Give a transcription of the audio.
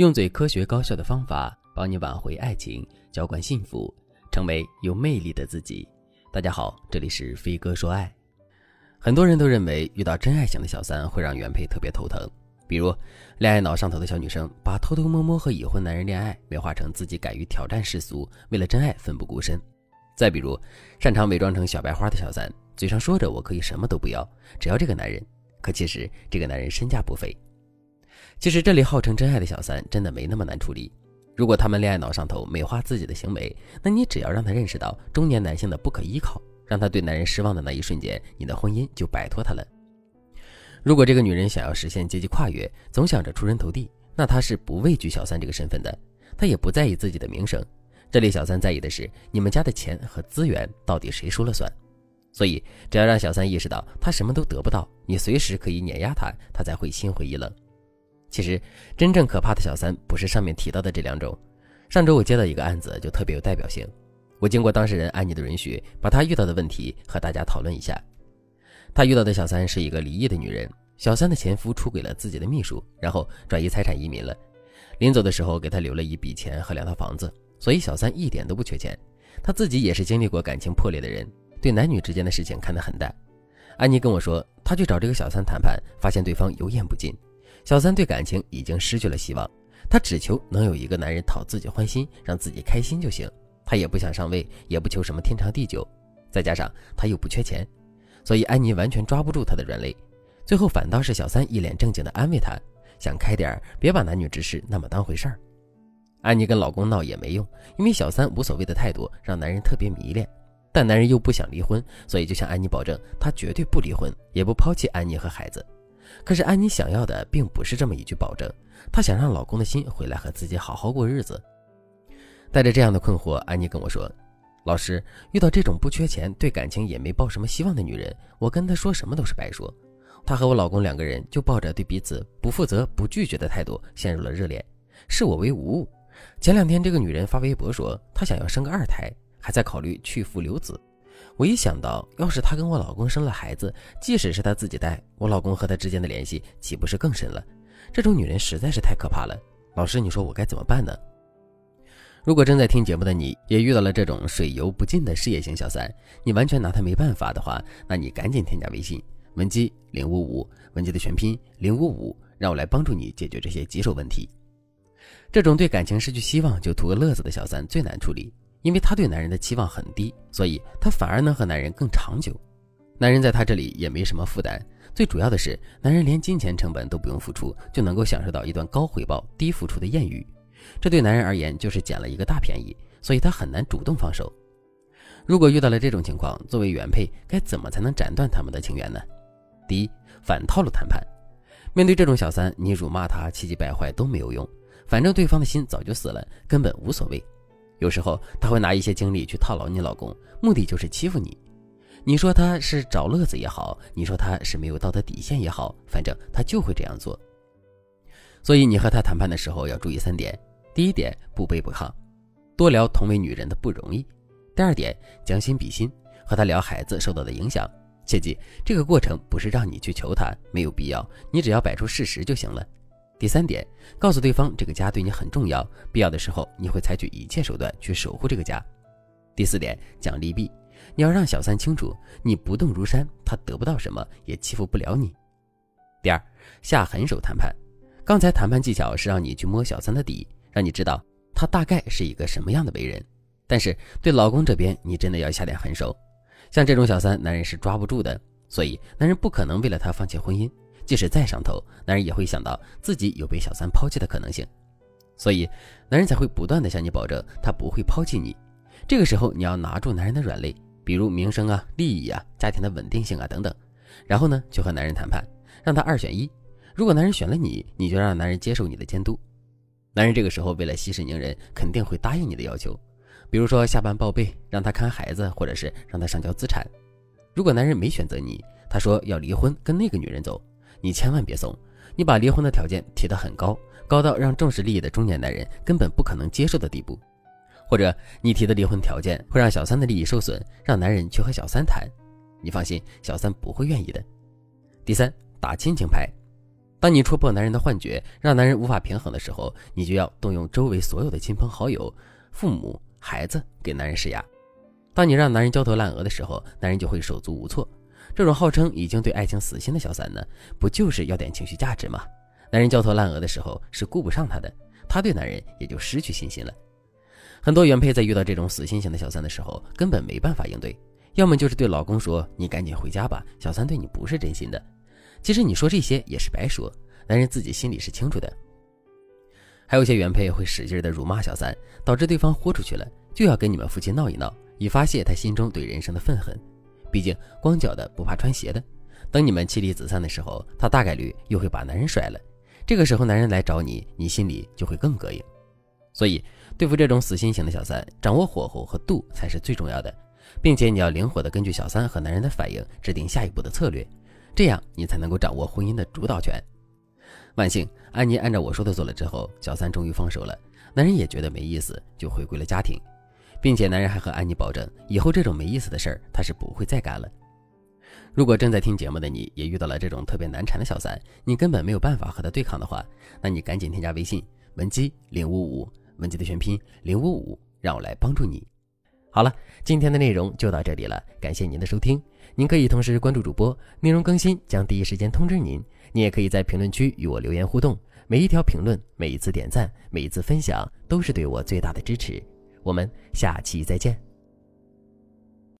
用最科学高效的方法帮你挽回爱情，浇灌幸福，成为有魅力的自己。大家好，这里是飞哥说爱。很多人都认为遇到真爱型的小三会让原配特别头疼，比如恋爱脑上头的小女生，把偷偷摸摸和已婚男人恋爱美化成自己敢于挑战世俗，为了真爱奋不顾身；再比如擅长伪装成小白花的小三，嘴上说着我可以什么都不要，只要这个男人，可其实这个男人身价不菲。其实这里号称真爱的小三真的没那么难处理。如果他们恋爱脑上头美化自己的行为，那你只要让他认识到中年男性的不可依靠，让他对男人失望的那一瞬间，你的婚姻就摆脱他了。如果这个女人想要实现阶级跨越，总想着出人头地，那她是不畏惧小三这个身份的，她也不在意自己的名声。这里小三在意的是你们家的钱和资源到底谁说了算。所以只要让小三意识到他什么都得不到，你随时可以碾压他，他才会心灰意冷。其实，真正可怕的小三不是上面提到的这两种。上周我接到一个案子，就特别有代表性。我经过当事人安妮的允许，把她遇到的问题和大家讨论一下。她遇到的小三是一个离异的女人，小三的前夫出轨了自己的秘书，然后转移财产移民了。临走的时候给她留了一笔钱和两套房子，所以小三一点都不缺钱。她自己也是经历过感情破裂的人，对男女之间的事情看得很淡。安妮跟我说，她去找这个小三谈判，发现对方油盐不进。小三对感情已经失去了希望，她只求能有一个男人讨自己欢心，让自己开心就行。她也不想上位，也不求什么天长地久。再加上她又不缺钱，所以安妮完全抓不住她的软肋。最后反倒是小三一脸正经的安慰她：“想开点别把男女之事那么当回事儿。”安妮跟老公闹也没用，因为小三无所谓的态度让男人特别迷恋，但男人又不想离婚，所以就向安妮保证，他绝对不离婚，也不抛弃安妮和孩子。可是安妮想要的并不是这么一句保证，她想让老公的心回来和自己好好过日子。带着这样的困惑，安妮跟我说：“老师，遇到这种不缺钱、对感情也没抱什么希望的女人，我跟她说什么都是白说。她和我老公两个人就抱着对彼此不负责、不拒绝的态度陷入了热恋，视我为无物。前两天这个女人发微博说，她想要生个二胎，还在考虑去父留子。”我一想到，要是她跟我老公生了孩子，即使是她自己带，我老公和她之间的联系岂不是更深了？这种女人实在是太可怕了。老师，你说我该怎么办呢？如果正在听节目的你也遇到了这种水油不进的事业型小三，你完全拿他没办法的话，那你赶紧添加微信文姬零五五，文姬的全拼零五五，让我来帮助你解决这些棘手问题。这种对感情失去希望就图个乐子的小三最难处理。因为他对男人的期望很低，所以他反而能和男人更长久。男人在他这里也没什么负担，最主要的是，男人连金钱成本都不用付出，就能够享受到一段高回报、低付出的艳遇。这对男人而言就是捡了一个大便宜，所以他很难主动放手。如果遇到了这种情况，作为原配，该怎么才能斩断他们的情缘呢？第一，反套路谈判。面对这种小三，你辱骂他、气急败坏都没有用，反正对方的心早就死了，根本无所谓。有时候他会拿一些精力去套牢你老公，目的就是欺负你。你说他是找乐子也好，你说他是没有道德底线也好，反正他就会这样做。所以你和他谈判的时候要注意三点：第一点，不卑不亢，多聊同为女人的不容易；第二点，将心比心，和他聊孩子受到的影响。切记，这个过程不是让你去求他，没有必要，你只要摆出事实就行了。第三点，告诉对方这个家对你很重要，必要的时候你会采取一切手段去守护这个家。第四点，讲利弊，你要让小三清楚，你不动如山，他得不到什么，也欺负不了你。第二，下狠手谈判。刚才谈判技巧是让你去摸小三的底，让你知道他大概是一个什么样的为人。但是对老公这边，你真的要下点狠手。像这种小三，男人是抓不住的，所以男人不可能为了他放弃婚姻。即使再上头，男人也会想到自己有被小三抛弃的可能性，所以男人才会不断的向你保证他不会抛弃你。这个时候你要拿住男人的软肋，比如名声啊、利益啊、家庭的稳定性啊等等，然后呢就和男人谈判，让他二选一。如果男人选了你，你就让男人接受你的监督。男人这个时候为了息事宁人，肯定会答应你的要求，比如说下班报备，让他看孩子，或者是让他上交资产。如果男人没选择你，他说要离婚，跟那个女人走。你千万别怂，你把离婚的条件提得很高，高到让重视利益的中年男人根本不可能接受的地步，或者你提的离婚条件会让小三的利益受损，让男人去和小三谈，你放心，小三不会愿意的。第三，打亲情牌，当你戳破男人的幻觉，让男人无法平衡的时候，你就要动用周围所有的亲朋好友、父母、孩子给男人施压。当你让男人焦头烂额的时候，男人就会手足无措。这种号称已经对爱情死心的小三呢，不就是要点情绪价值吗？男人焦头烂额的时候是顾不上他的，他对男人也就失去信心了。很多原配在遇到这种死心型的小三的时候，根本没办法应对，要么就是对老公说：“你赶紧回家吧，小三对你不是真心的。”其实你说这些也是白说，男人自己心里是清楚的。还有些原配会使劲的辱骂小三，导致对方豁出去了，就要跟你们夫妻闹一闹，以发泄他心中对人生的愤恨。毕竟光脚的不怕穿鞋的，等你们妻离子散的时候，他大概率又会把男人甩了。这个时候男人来找你，你心里就会更膈应。所以对付这种死心型的小三，掌握火候和度才是最重要的，并且你要灵活的根据小三和男人的反应，制定下一步的策略。这样你才能够掌握婚姻的主导权。万幸，安妮按照我说的做了之后，小三终于放手了，男人也觉得没意思，就回归了家庭，并且男人还和安妮保证，以后这种没意思的事儿他是不会再干了。如果正在听节目的你也遇到了这种特别难缠的小三，你根本没有办法和他对抗的话，那你赶紧添加微信文姬零五五，文姬的全拼零五五，让我来帮助你。好了，今天的内容就到这里了，感谢您的收听。您可以同时关注主播，内容更新将第一时间通知您。你也可以在评论区与我留言互动，每一条评论、每一次点赞、每一次分享，都是对我最大的支持。我们下期再见。